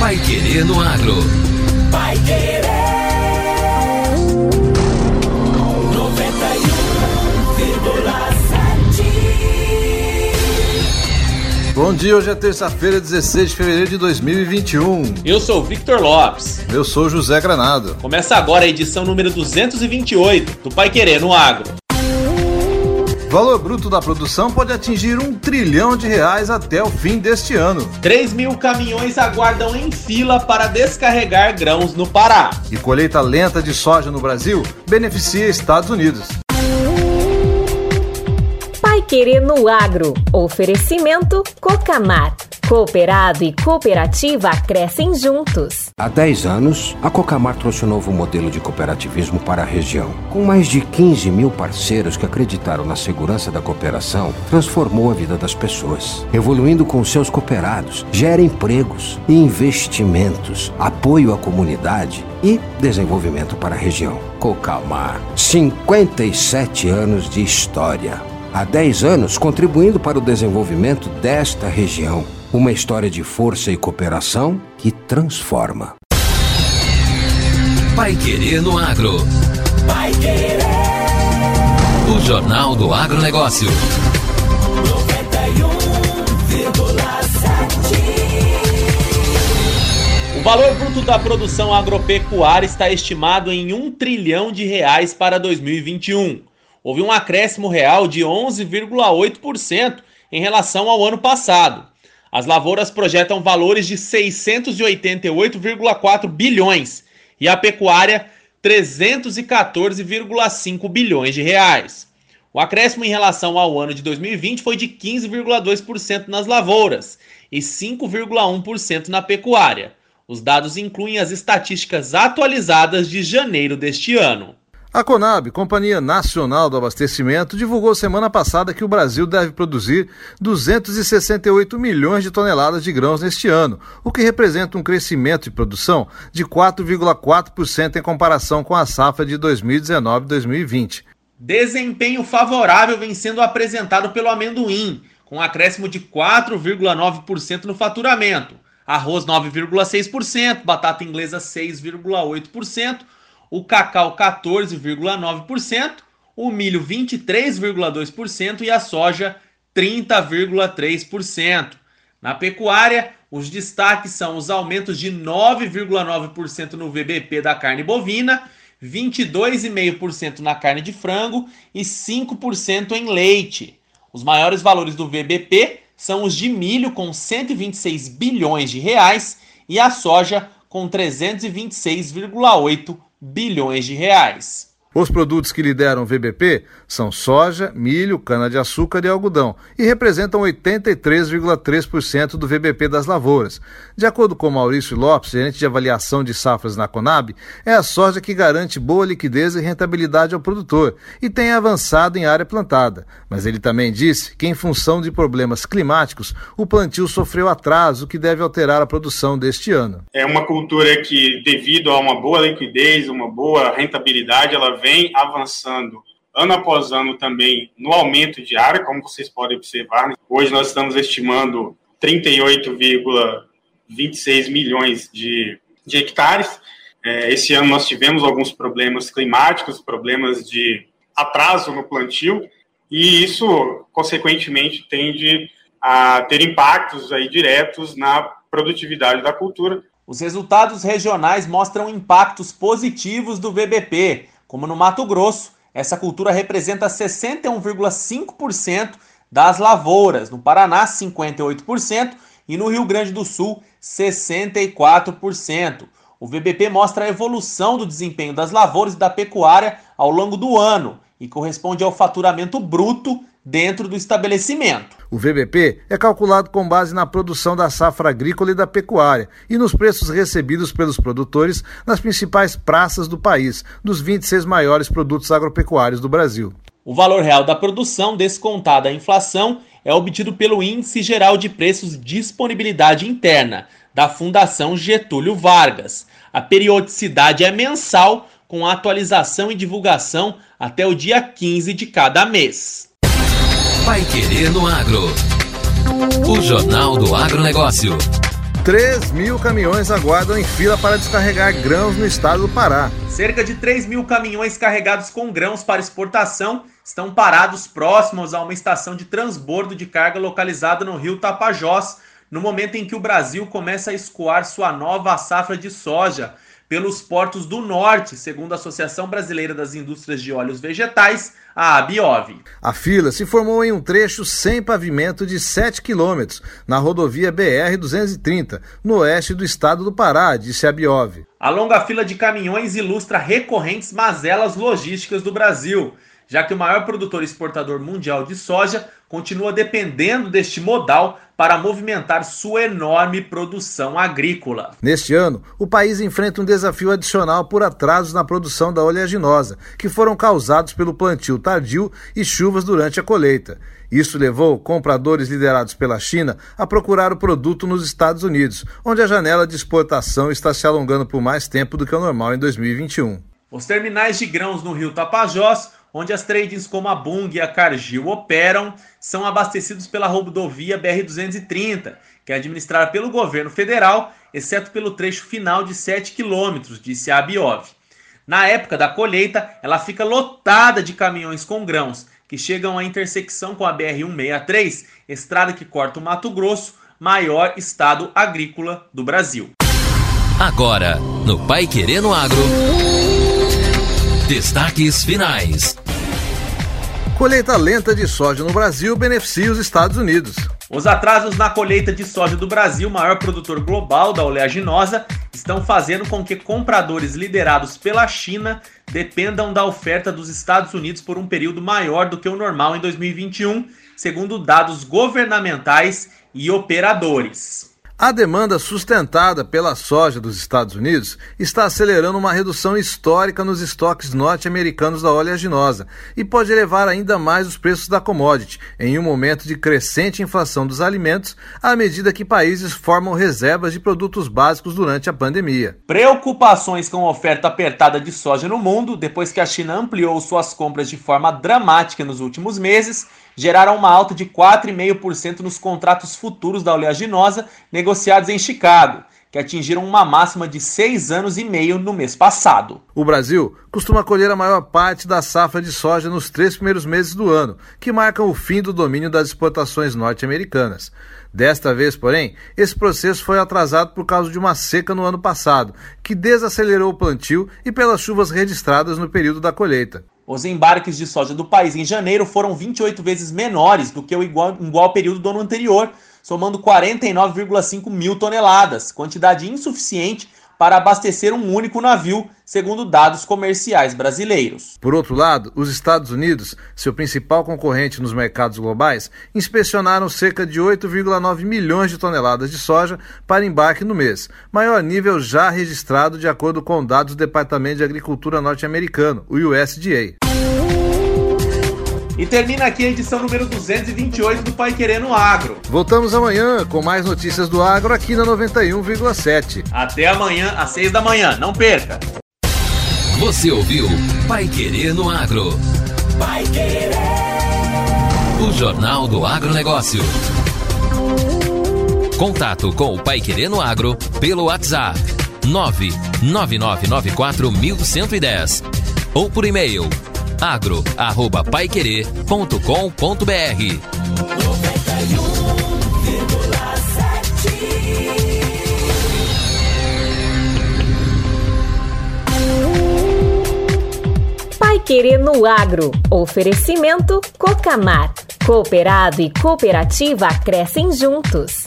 Pai Querer no Agro. Pai Querer. 91,7. Bom dia, hoje é terça-feira, 16 de fevereiro de 2021. Eu sou o Victor Lopes. Eu sou José Granado. Começa agora a edição número 228 do Pai Querer no Agro. O valor bruto da produção pode atingir um trilhão de reais até o fim deste ano. 3 mil caminhões aguardam em fila para descarregar grãos no Pará. E colheita lenta de soja no Brasil beneficia Estados Unidos. Pai Querer no Agro. Oferecimento Cocamar. Cooperado e cooperativa crescem juntos. Há 10 anos, a Cocamar trouxe um novo modelo de cooperativismo para a região. Com mais de 15 mil parceiros que acreditaram na segurança da cooperação, transformou a vida das pessoas. Evoluindo com seus cooperados, gera empregos, investimentos, apoio à comunidade e desenvolvimento para a região. Cocamar, 57 anos de história. Há 10 anos contribuindo para o desenvolvimento desta região. Uma história de força e cooperação que transforma. Pai Querer no Agro. Pai Querer. O Jornal do Agronegócio. 91,7. O valor bruto da produção agropecuária está estimado em 1 trilhão de reais para 2021. Houve um acréscimo real de 11,8% em relação ao ano passado. As lavouras projetam valores de 688,4 bilhões e a pecuária 314,5 bilhões de reais. O acréscimo em relação ao ano de 2020 foi de 15,2% nas lavouras e 5,1% na pecuária. Os dados incluem as estatísticas atualizadas de janeiro deste ano. A Conab, Companhia Nacional do Abastecimento, divulgou semana passada que o Brasil deve produzir 268 milhões de toneladas de grãos neste ano, o que representa um crescimento de produção de 4,4% em comparação com a safra de 2019-2020. Desempenho favorável vem sendo apresentado pelo amendoim, com um acréscimo de 4,9% no faturamento, arroz 9,6%, batata inglesa 6,8%, o cacau 14,9%, o milho 23,2% e a soja 30,3%. Na pecuária, os destaques são os aumentos de 9,9% no VBP da carne bovina, 22,5% na carne de frango e 5% em leite. Os maiores valores do VBP são os de milho com 126 bilhões de reais e a soja com 326,8 bilhões de reais. Os produtos que lideram o VBP são soja, milho, cana-de-açúcar e algodão e representam 83,3% do VBP das lavouras. De acordo com Maurício Lopes, gerente de avaliação de safras na Conab, é a soja que garante boa liquidez e rentabilidade ao produtor e tem avançado em área plantada. Mas ele também disse que, em função de problemas climáticos, o plantio sofreu atraso, que deve alterar a produção deste ano. É uma cultura que, devido a uma boa liquidez, uma boa rentabilidade, ela vem avançando ano após ano também no aumento de área, como vocês podem observar. Né? Hoje nós estamos estimando 38,26 milhões de, de hectares. É, esse ano nós tivemos alguns problemas climáticos, problemas de atraso no plantio, e isso, consequentemente, tende a ter impactos aí diretos na produtividade da cultura. Os resultados regionais mostram impactos positivos do VBP, como no Mato Grosso, essa cultura representa 61,5% das lavouras, no Paraná, 58% e no Rio Grande do Sul, 64%. O VBP mostra a evolução do desempenho das lavouras e da pecuária ao longo do ano e corresponde ao faturamento bruto dentro do estabelecimento. O VBP é calculado com base na produção da safra agrícola e da pecuária e nos preços recebidos pelos produtores nas principais praças do país, dos 26 maiores produtos agropecuários do Brasil. O valor real da produção, descontada a inflação, é obtido pelo Índice Geral de Preços Disponibilidade Interna, da Fundação Getúlio Vargas. A periodicidade é mensal, com atualização e divulgação até o dia 15 de cada mês. Pai Querer no Agro. O Jornal do Agronegócio. 3 mil caminhões aguardam em fila para descarregar grãos no estado do Pará. Cerca de 3 mil caminhões carregados com grãos para exportação estão parados próximos a uma estação de transbordo de carga localizada no rio Tapajós, no momento em que o Brasil começa a escoar sua nova safra de soja pelos portos do norte, segundo a Associação Brasileira das Indústrias de Óleos Vegetais, a ABIOV. A fila se formou em um trecho sem pavimento de 7 quilômetros, na rodovia BR-230, no oeste do estado do Pará, disse a ABIOV. A longa fila de caminhões ilustra recorrentes mazelas logísticas do Brasil, já que o maior produtor exportador mundial de soja continua dependendo deste modal para movimentar sua enorme produção agrícola. Neste ano, o país enfrenta um desafio adicional por atrasos na produção da oleaginosa, que foram causados pelo plantio tardio e chuvas durante a colheita. Isso levou compradores liderados pela China a procurar o produto nos Estados Unidos, onde a janela de exportação está se alongando por mais tempo do que o normal em 2021. Os terminais de grãos no rio Tapajós onde as tradings como a Bung e a Cargill operam, são abastecidos pela rodovia BR-230, que é administrada pelo governo federal, exceto pelo trecho final de 7 quilômetros, disse a Abiov. Na época da colheita, ela fica lotada de caminhões com grãos, que chegam à intersecção com a BR-163, estrada que corta o Mato Grosso, maior estado agrícola do Brasil. Agora, no Pai Querendo Agro. Destaques finais. Colheita lenta de soja no Brasil beneficia os Estados Unidos. Os atrasos na colheita de soja do Brasil, maior produtor global da oleaginosa, estão fazendo com que compradores liderados pela China dependam da oferta dos Estados Unidos por um período maior do que o normal em 2021, segundo dados governamentais e operadores. A demanda sustentada pela soja dos Estados Unidos está acelerando uma redução histórica nos estoques norte-americanos da oleaginosa e pode elevar ainda mais os preços da commodity em um momento de crescente inflação dos alimentos, à medida que países formam reservas de produtos básicos durante a pandemia. Preocupações com a oferta apertada de soja no mundo, depois que a China ampliou suas compras de forma dramática nos últimos meses, geraram uma alta de 4,5% nos contratos futuros da oleaginosa negociados em Chicago, que atingiram uma máxima de seis anos e meio no mês passado. O Brasil costuma colher a maior parte da safra de soja nos três primeiros meses do ano, que marcam o fim do domínio das exportações norte-americanas. Desta vez, porém, esse processo foi atrasado por causa de uma seca no ano passado, que desacelerou o plantio e pelas chuvas registradas no período da colheita. Os embarques de soja do país em janeiro foram 28 vezes menores do que o igual, igual período do ano anterior, somando 49,5 mil toneladas, quantidade insuficiente para abastecer um único navio, segundo dados comerciais brasileiros. Por outro lado, os Estados Unidos, seu principal concorrente nos mercados globais, inspecionaram cerca de 8,9 milhões de toneladas de soja para embarque no mês, maior nível já registrado de acordo com dados do Departamento de Agricultura norte-americano, o USDA. E termina aqui a edição número 228 do Pai Querendo Agro. Voltamos amanhã com mais notícias do agro aqui na 91,7. Até amanhã às 6 da manhã, não perca. Você ouviu Pai Querendo Agro. Pai Querer. O Jornal do Agronegócio. Contato com o Pai Querendo Agro pelo WhatsApp 999941110 ou por e-mail agro@paiquerer.com.br. Pai Querer no Agro. Oferecimento Cocamar. Cooperado e cooperativa crescem juntos.